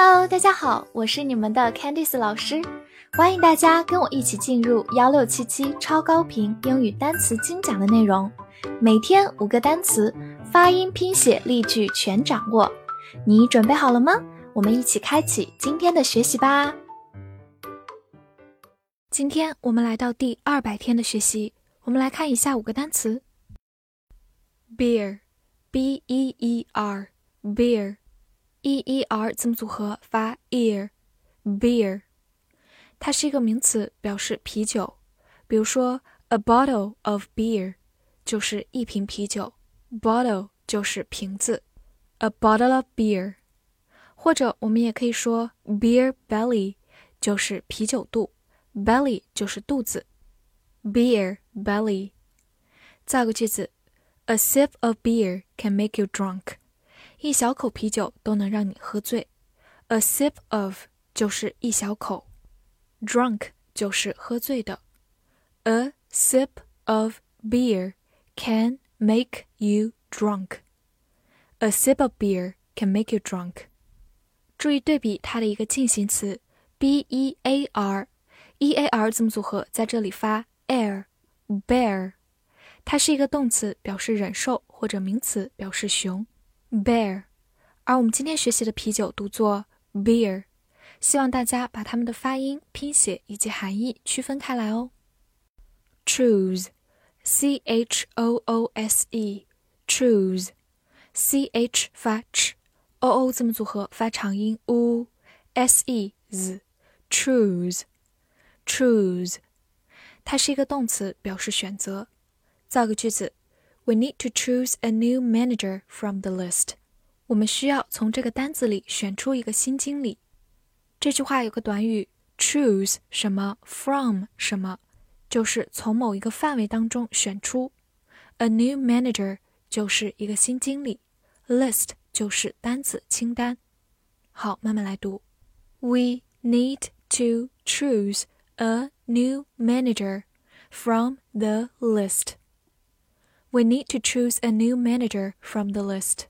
Hello，大家好，我是你们的 Candice 老师，欢迎大家跟我一起进入幺六七七超高频英语单词精讲的内容，每天五个单词，发音、拼写、例句全掌握，你准备好了吗？我们一起开启今天的学习吧。今天我们来到第二百天的学习，我们来看一下五个单词：beer，b e e r，beer。e e r 字母组合发 ear，beer，它是一个名词，表示啤酒。比如说，a bottle of beer 就是一瓶啤酒，bottle 就是瓶子，a bottle of beer。或者我们也可以说 beer belly 就是啤酒肚，belly 就是肚子，beer belly。造个句子，a sip of beer can make you drunk。 一小口啤酒都能让你喝醉，a sip of 就是一小口，drunk 就是喝醉的，a sip of beer can make you drunk。A sip of beer can make you drunk。注意对比它的一个进行词 b e a r，e a r 字母组合在这里发 air，bear，它是一个动词，表示忍受，或者名词，表示熊。bear，而我们今天学习的啤酒读作 beer，希望大家把它们的发音、拼写以及含义区分开来哦。choose，c h o o s e，choose，c h 发 ch，o o 字母组合发长音 u，s e z，choose，choose，它是一个动词，表示选择。造个句子。We need to choose a new manager from the list. 我们需要从这个单子里选出一个新经理。这句话有个短语 choose 什么 from 什么，就是从某一个范围当中选出。A new manager 就是一个新经理，list 就是单子清单。好，慢慢来读。We need to choose a new manager from the list. We need to choose a new manager from the list.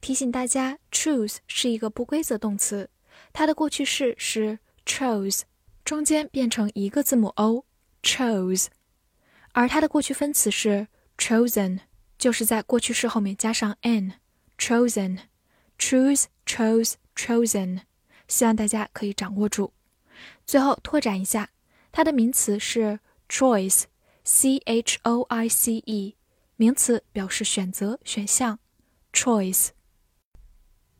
提醒大家，choose 是一个不规则动词，它的过去式是 chose，中间变成一个字母 o，chose，而它的过去分词是 chosen，就是在过去式后面加上 n，chosen，choose，chose，chosen。希望大家可以掌握住。最后拓展一下，它的名词是 choice。C h o i c e，名词表示选择、选项，choice。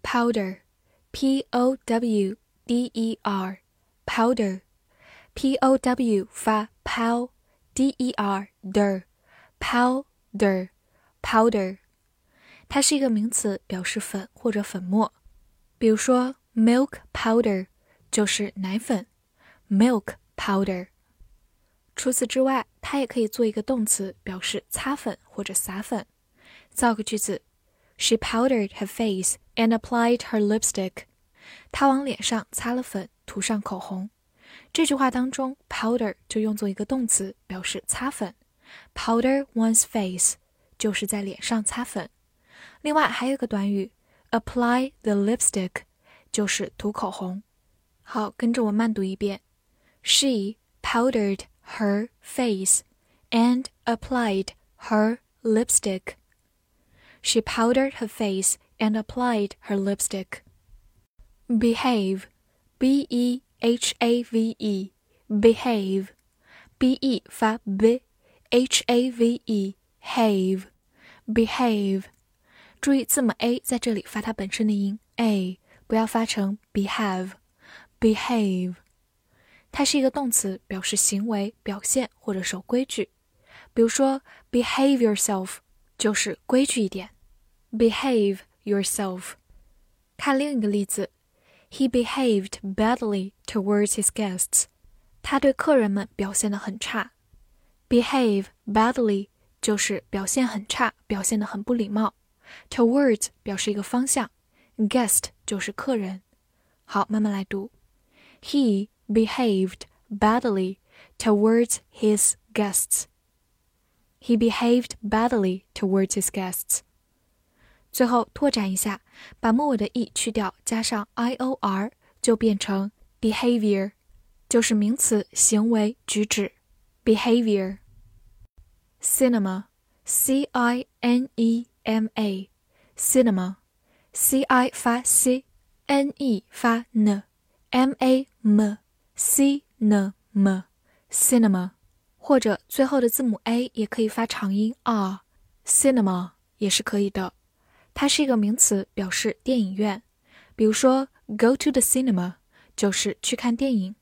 powder，p o w d e r，powder，p o w 发 pow，d e r der，powder，powder，它是一个名词，表示粉或者粉末。比如说，milk powder 就是奶粉，milk powder。除此之外，它也可以做一个动词，表示擦粉或者撒粉。造个句子：She powdered her face and applied her lipstick。她往脸上擦了粉，涂上口红。这句话当中，powder 就用作一个动词，表示擦粉。Powder one's face 就是在脸上擦粉。另外还有个短语，apply the lipstick，就是涂口红。好，跟着我慢读一遍：She powdered。her face and applied her lipstick. She powdered her face and applied her lipstick. Behave, B E H A V E, behave, B E 发 b, H A V E, have, behave。注意字母 a 在这里发它本身的音 a，不要发成 behave。behave 它是一个动词，表示行为、表现或者守规矩。比如说，behave yourself 就是规矩一点。behave yourself。看另一个例子，He behaved badly towards his guests。他对客人们表现得很差。behave badly 就是表现很差，表现得很不礼貌。towards 表示一个方向，guest 就是客人。好，慢慢来读。He behaved badly towards his guests. He behaved badly towards his guests. 最后拓展一下，把末尾的 e 去掉，加上 i o r，就变成 behavior，就是名词行为举止。behavior。cinema，c i n e m a，cinema，c i 发 c，n e 发 n，m a m，c Cinema，cinema，或者最后的字母 a 也可以发长音 r，cinema 也是可以的。它是一个名词，表示电影院。比如说，go to the cinema 就是去看电影。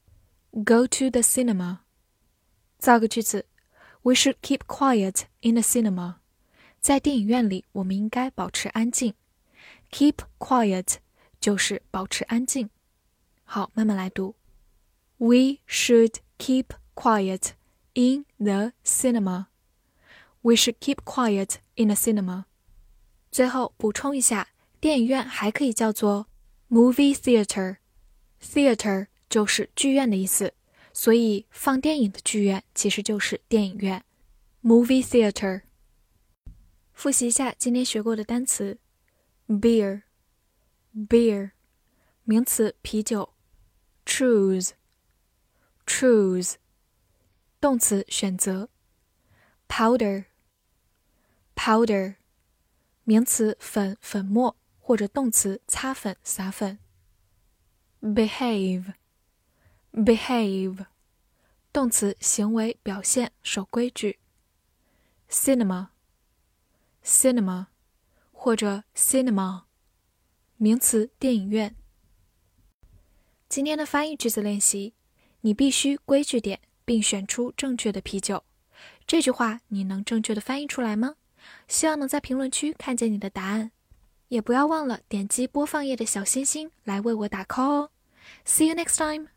go to the cinema。造个句子：We should keep quiet in the cinema。在电影院里，我们应该保持安静。Keep quiet 就是保持安静。好，慢慢来读。We should keep quiet in the cinema. We should keep quiet in the cinema. 最后补充一下，电影院还可以叫做 movie theater。theater 就是剧院的意思，所以放电影的剧院其实就是电影院 movie theater。复习一下今天学过的单词：beer，beer，名词啤酒 choose，动词选择；powder，powder。名词粉、粉末，或者动词擦粉、撒粉。behave，behave，动词行为、表现、守规矩。cinema，cinema，或者 cinema，名词电影院。今天的翻译句子练习，你必须规矩点，并选出正确的啤酒。这句话你能正确的翻译出来吗？希望能在评论区看见你的答案，也不要忘了点击播放页的小心心来为我打 call 哦。See you next time.